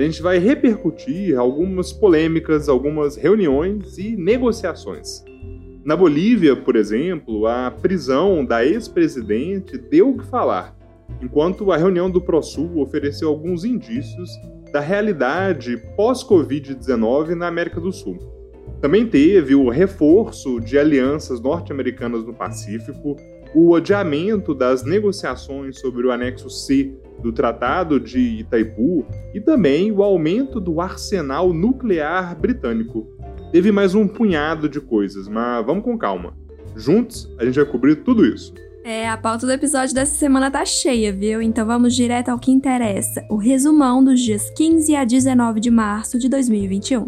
a gente vai repercutir algumas polêmicas, algumas reuniões e negociações. Na Bolívia, por exemplo, a prisão da ex-presidente deu o que falar, enquanto a reunião do ProSul ofereceu alguns indícios da realidade pós-Covid-19 na América do Sul. Também teve o reforço de alianças norte-americanas no Pacífico, o adiamento das negociações sobre o anexo C do Tratado de Itaipu e também o aumento do arsenal nuclear britânico. Teve mais um punhado de coisas, mas vamos com calma. Juntos, a gente vai cobrir tudo isso. É, a pauta do episódio dessa semana tá cheia, viu? Então vamos direto ao que interessa: o resumão dos dias 15 a 19 de março de 2021.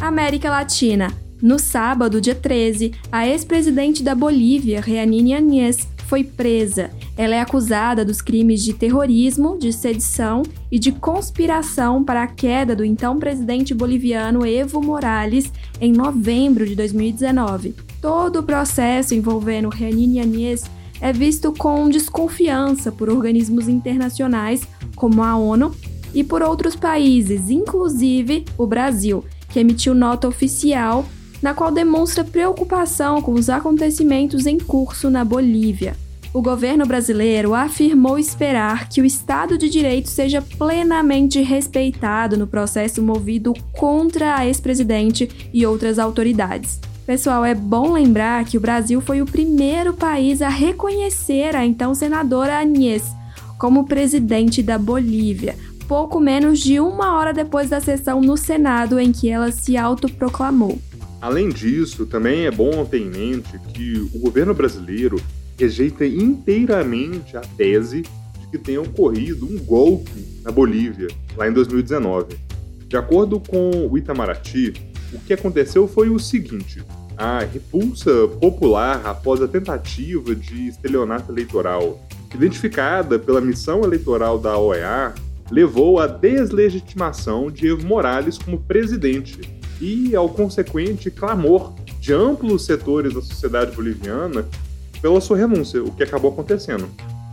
América Latina. No sábado, dia 13, a ex-presidente da Bolívia, Reanine Añez, foi presa. Ela é acusada dos crimes de terrorismo, de sedição e de conspiração para a queda do então presidente boliviano Evo Morales em novembro de 2019. Todo o processo envolvendo Reanine Añez é visto com desconfiança por organismos internacionais como a ONU e por outros países, inclusive o Brasil, que emitiu nota oficial na qual demonstra preocupação com os acontecimentos em curso na Bolívia. O governo brasileiro afirmou esperar que o Estado de Direito seja plenamente respeitado no processo movido contra a ex-presidente e outras autoridades. Pessoal, é bom lembrar que o Brasil foi o primeiro país a reconhecer a então senadora Agnès como presidente da Bolívia, pouco menos de uma hora depois da sessão no Senado em que ela se autoproclamou. Além disso, também é bom ter em mente que o governo brasileiro rejeita inteiramente a tese de que tenha ocorrido um golpe na Bolívia, lá em 2019. De acordo com o Itamaraty, o que aconteceu foi o seguinte: a repulsa popular após a tentativa de estelionato eleitoral, identificada pela missão eleitoral da OEA, levou à deslegitimação de Evo Morales como presidente e ao consequente clamor de amplos setores da sociedade boliviana pela sua renúncia, o que acabou acontecendo.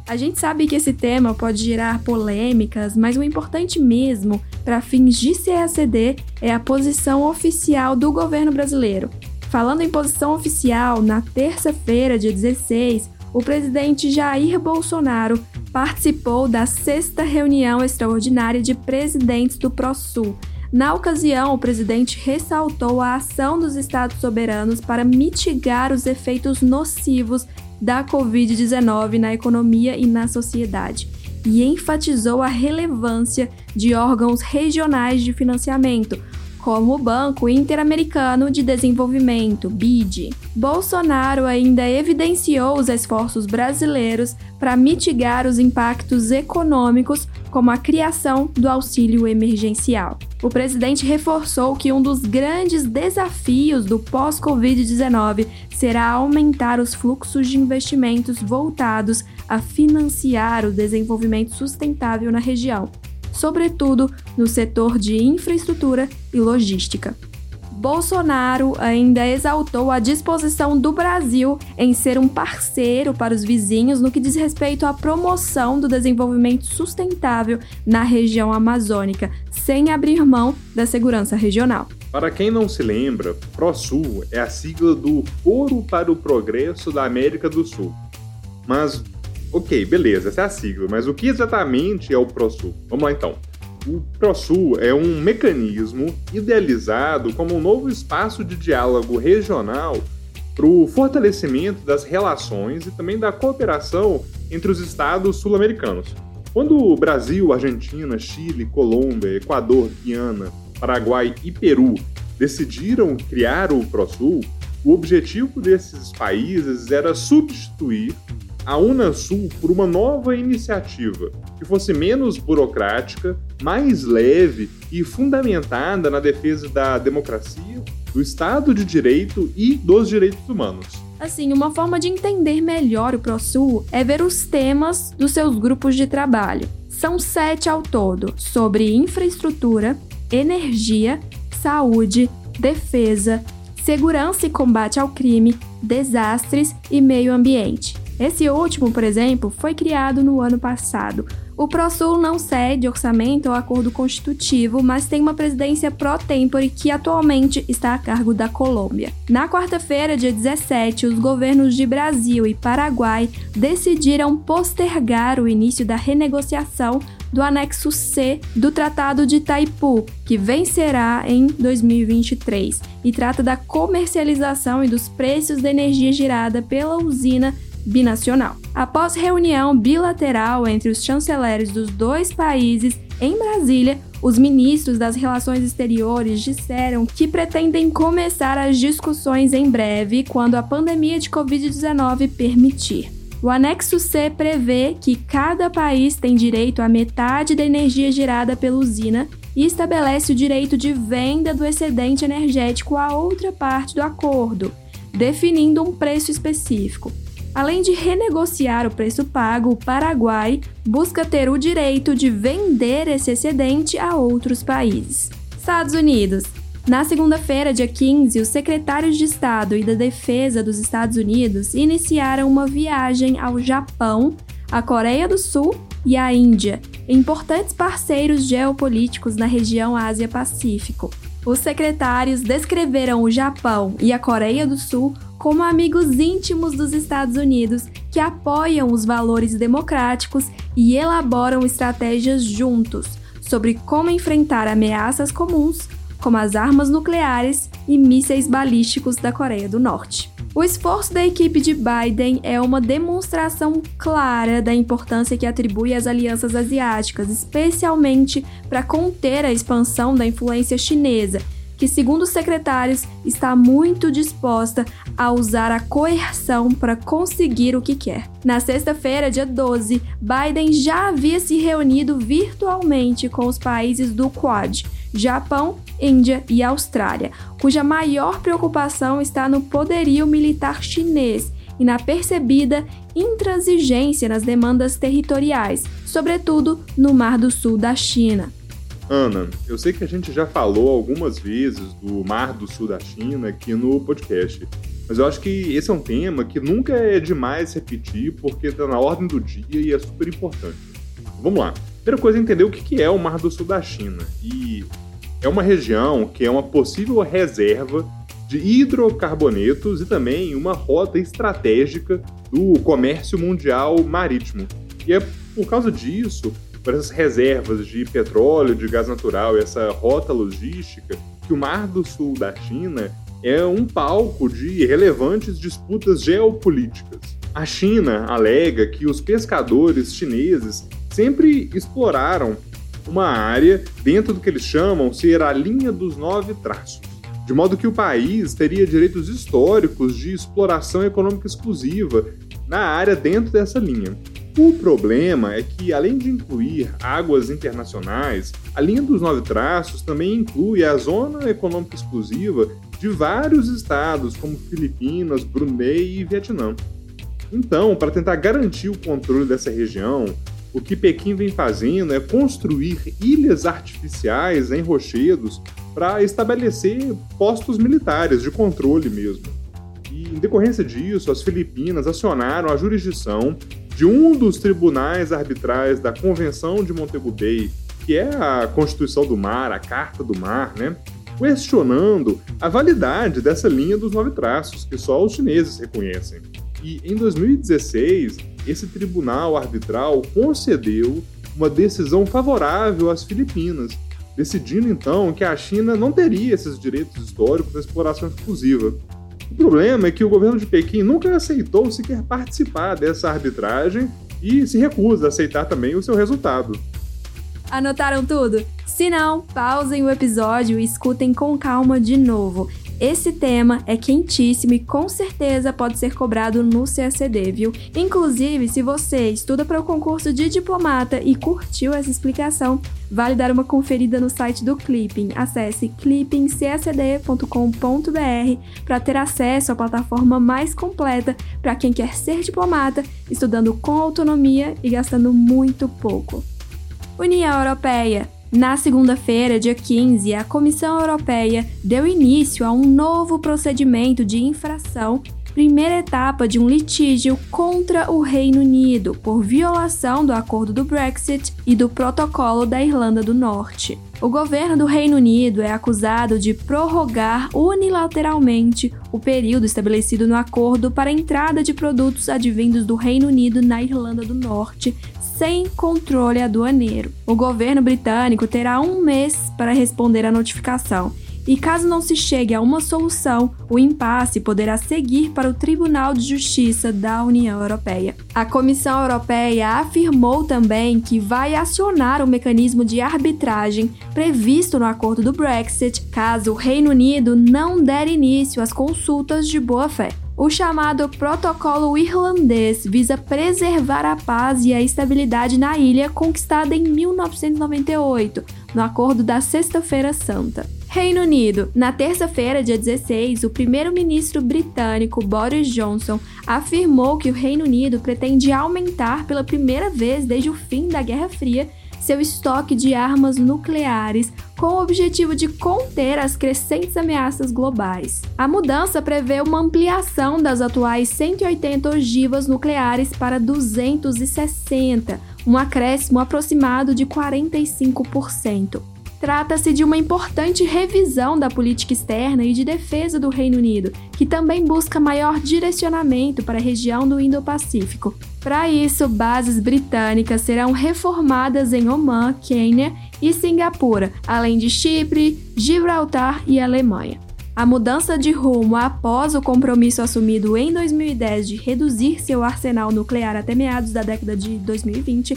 A gente sabe que esse tema pode gerar polêmicas, mas o importante mesmo para fins de CACD é a posição oficial do governo brasileiro. Falando em posição oficial, na terça-feira, dia 16, o presidente Jair Bolsonaro participou da sexta reunião extraordinária de presidentes do ProSul, na ocasião, o presidente ressaltou a ação dos estados soberanos para mitigar os efeitos nocivos da Covid-19 na economia e na sociedade e enfatizou a relevância de órgãos regionais de financiamento, como o Banco Interamericano de Desenvolvimento, BID. Bolsonaro ainda evidenciou os esforços brasileiros para mitigar os impactos econômicos, como a criação do auxílio emergencial. O presidente reforçou que um dos grandes desafios do pós-Covid-19 será aumentar os fluxos de investimentos voltados a financiar o desenvolvimento sustentável na região, sobretudo no setor de infraestrutura e logística. Bolsonaro ainda exaltou a disposição do Brasil em ser um parceiro para os vizinhos no que diz respeito à promoção do desenvolvimento sustentável na região amazônica, sem abrir mão da segurança regional. Para quem não se lembra, ProSul é a sigla do Foro para o Progresso da América do Sul. Mas Ok, beleza, essa é a sigla, mas o que exatamente é o ProSul? Vamos lá então. O ProSul é um mecanismo idealizado como um novo espaço de diálogo regional para o fortalecimento das relações e também da cooperação entre os estados sul-americanos. Quando Brasil, Argentina, Chile, Colômbia, Equador, Guiana, Paraguai e Peru decidiram criar o ProSul, o objetivo desses países era substituir a Unasul por uma nova iniciativa que fosse menos burocrática, mais leve e fundamentada na defesa da democracia, do Estado de Direito e dos direitos humanos. Assim, uma forma de entender melhor o ProSul é ver os temas dos seus grupos de trabalho. São sete ao todo, sobre infraestrutura, energia, saúde, defesa, segurança e combate ao crime, desastres e meio ambiente. Esse último, por exemplo, foi criado no ano passado. O ProSul não cede orçamento ou acordo constitutivo, mas tem uma presidência pro tempore que atualmente está a cargo da Colômbia. Na quarta-feira, dia 17, os governos de Brasil e Paraguai decidiram postergar o início da renegociação do anexo C do Tratado de Itaipu, que vencerá em 2023, e trata da comercialização e dos preços da energia gerada pela usina binacional. Após reunião bilateral entre os chanceleres dos dois países em Brasília, os ministros das Relações Exteriores disseram que pretendem começar as discussões em breve, quando a pandemia de Covid-19 permitir. O anexo C prevê que cada país tem direito a metade da energia gerada pela usina e estabelece o direito de venda do excedente energético a outra parte do acordo, definindo um preço específico. Além de renegociar o preço pago, o Paraguai busca ter o direito de vender esse excedente a outros países. Estados Unidos. Na segunda-feira, dia 15, os secretários de Estado e da Defesa dos Estados Unidos iniciaram uma viagem ao Japão, à Coreia do Sul e à Índia, importantes parceiros geopolíticos na região Ásia-Pacífico. Os secretários descreveram o Japão e a Coreia do Sul como amigos íntimos dos Estados Unidos que apoiam os valores democráticos e elaboram estratégias juntos sobre como enfrentar ameaças comuns, como as armas nucleares e mísseis balísticos da Coreia do Norte. O esforço da equipe de Biden é uma demonstração clara da importância que atribui às alianças asiáticas, especialmente para conter a expansão da influência chinesa que, segundo os secretários, está muito disposta a usar a coerção para conseguir o que quer. Na sexta-feira, dia 12, Biden já havia se reunido virtualmente com os países do Quad, Japão, Índia e Austrália, cuja maior preocupação está no poderio militar chinês e na percebida intransigência nas demandas territoriais, sobretudo no Mar do Sul da China. Ana, eu sei que a gente já falou algumas vezes do Mar do Sul da China aqui no podcast, mas eu acho que esse é um tema que nunca é demais repetir porque está na ordem do dia e é super importante. Vamos lá. Primeira coisa é entender o que é o Mar do Sul da China. E é uma região que é uma possível reserva de hidrocarbonetos e também uma rota estratégica do comércio mundial marítimo. E é por causa disso por essas reservas de petróleo, de gás natural, essa rota logística, que o Mar do Sul da China é um palco de relevantes disputas geopolíticas. A China alega que os pescadores chineses sempre exploraram uma área dentro do que eles chamam ser a linha dos nove traços, de modo que o país teria direitos históricos de exploração econômica exclusiva na área dentro dessa linha. O problema é que, além de incluir águas internacionais, a linha dos nove traços também inclui a zona econômica exclusiva de vários estados, como Filipinas, Brunei e Vietnã. Então, para tentar garantir o controle dessa região, o que Pequim vem fazendo é construir ilhas artificiais em rochedos para estabelecer postos militares de controle mesmo. E, em decorrência disso, as Filipinas acionaram a jurisdição de um dos tribunais arbitrais da Convenção de Montego Bay, que é a Constituição do Mar, a Carta do Mar, né? questionando a validade dessa linha dos nove traços, que só os chineses reconhecem. E em 2016, esse tribunal arbitral concedeu uma decisão favorável às Filipinas, decidindo então que a China não teria esses direitos históricos da exploração exclusiva. O problema é que o governo de Pequim nunca aceitou sequer participar dessa arbitragem e se recusa a aceitar também o seu resultado. Anotaram tudo? Se não, pausem o episódio e escutem com calma de novo. Esse tema é quentíssimo e com certeza pode ser cobrado no CACD, viu? Inclusive, se você estuda para o concurso de diplomata e curtiu essa explicação, vale dar uma conferida no site do Clipping. Acesse clippingcacd.com.br para ter acesso à plataforma mais completa para quem quer ser diplomata, estudando com autonomia e gastando muito pouco. União Europeia na segunda-feira, dia 15, a Comissão Europeia deu início a um novo procedimento de infração, primeira etapa de um litígio contra o Reino Unido por violação do acordo do Brexit e do protocolo da Irlanda do Norte. O governo do Reino Unido é acusado de prorrogar unilateralmente o período estabelecido no acordo para a entrada de produtos advindos do Reino Unido na Irlanda do Norte, sem controle aduaneiro. O governo britânico terá um mês para responder à notificação. E caso não se chegue a uma solução, o impasse poderá seguir para o Tribunal de Justiça da União Europeia. A Comissão Europeia afirmou também que vai acionar o mecanismo de arbitragem previsto no acordo do Brexit caso o Reino Unido não der início às consultas de boa-fé. O chamado Protocolo Irlandês visa preservar a paz e a estabilidade na ilha conquistada em 1998, no Acordo da Sexta-feira Santa. Reino Unido. Na terça-feira, dia 16, o primeiro-ministro britânico Boris Johnson afirmou que o Reino Unido pretende aumentar pela primeira vez desde o fim da Guerra Fria seu estoque de armas nucleares com o objetivo de conter as crescentes ameaças globais. A mudança prevê uma ampliação das atuais 180 ogivas nucleares para 260, um acréscimo aproximado de 45%. Trata-se de uma importante revisão da política externa e de defesa do Reino Unido, que também busca maior direcionamento para a região do Indo-Pacífico. Para isso, bases britânicas serão reformadas em Oman, Quênia e Singapura, além de Chipre, Gibraltar e Alemanha. A mudança de rumo após o compromisso assumido em 2010 de reduzir seu arsenal nuclear até meados da década de 2020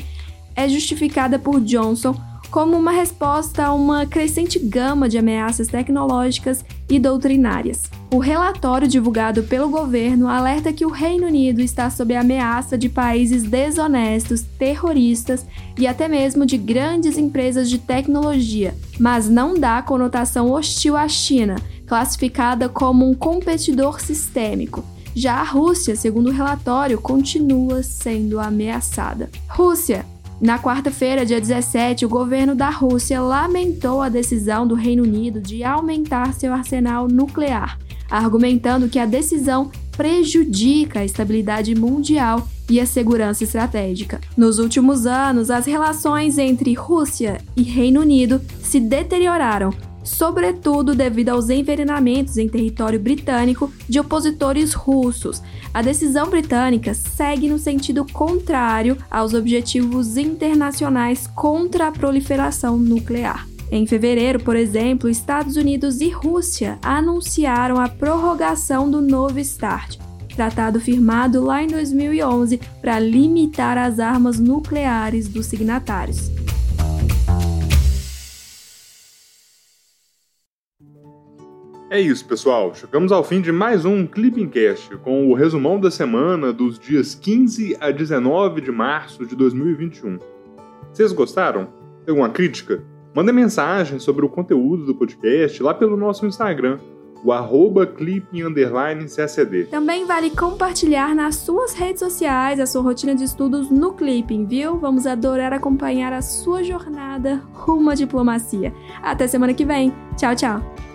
é justificada por Johnson como uma resposta a uma crescente gama de ameaças tecnológicas e doutrinárias. O relatório divulgado pelo governo alerta que o Reino Unido está sob a ameaça de países desonestos, terroristas e até mesmo de grandes empresas de tecnologia, mas não dá conotação hostil à China, classificada como um competidor sistêmico. Já a Rússia, segundo o relatório, continua sendo ameaçada. Rússia na quarta-feira, dia 17, o governo da Rússia lamentou a decisão do Reino Unido de aumentar seu arsenal nuclear, argumentando que a decisão prejudica a estabilidade mundial e a segurança estratégica. Nos últimos anos, as relações entre Rússia e Reino Unido se deterioraram sobretudo devido aos envenenamentos em território britânico de opositores russos. A decisão britânica segue no sentido contrário aos objetivos internacionais contra a proliferação nuclear. Em fevereiro, por exemplo, Estados Unidos e Rússia anunciaram a prorrogação do Novo START, tratado firmado lá em 2011 para limitar as armas nucleares dos signatários. É isso, pessoal. Chegamos ao fim de mais um Clipping Cast, com o resumão da semana dos dias 15 a 19 de março de 2021. Vocês gostaram? Tem alguma crítica? Manda mensagem sobre o conteúdo do podcast lá pelo nosso Instagram, o arroba. Também vale compartilhar nas suas redes sociais a sua rotina de estudos no Clipping, viu? Vamos adorar acompanhar a sua jornada rumo à diplomacia. Até semana que vem. Tchau, tchau!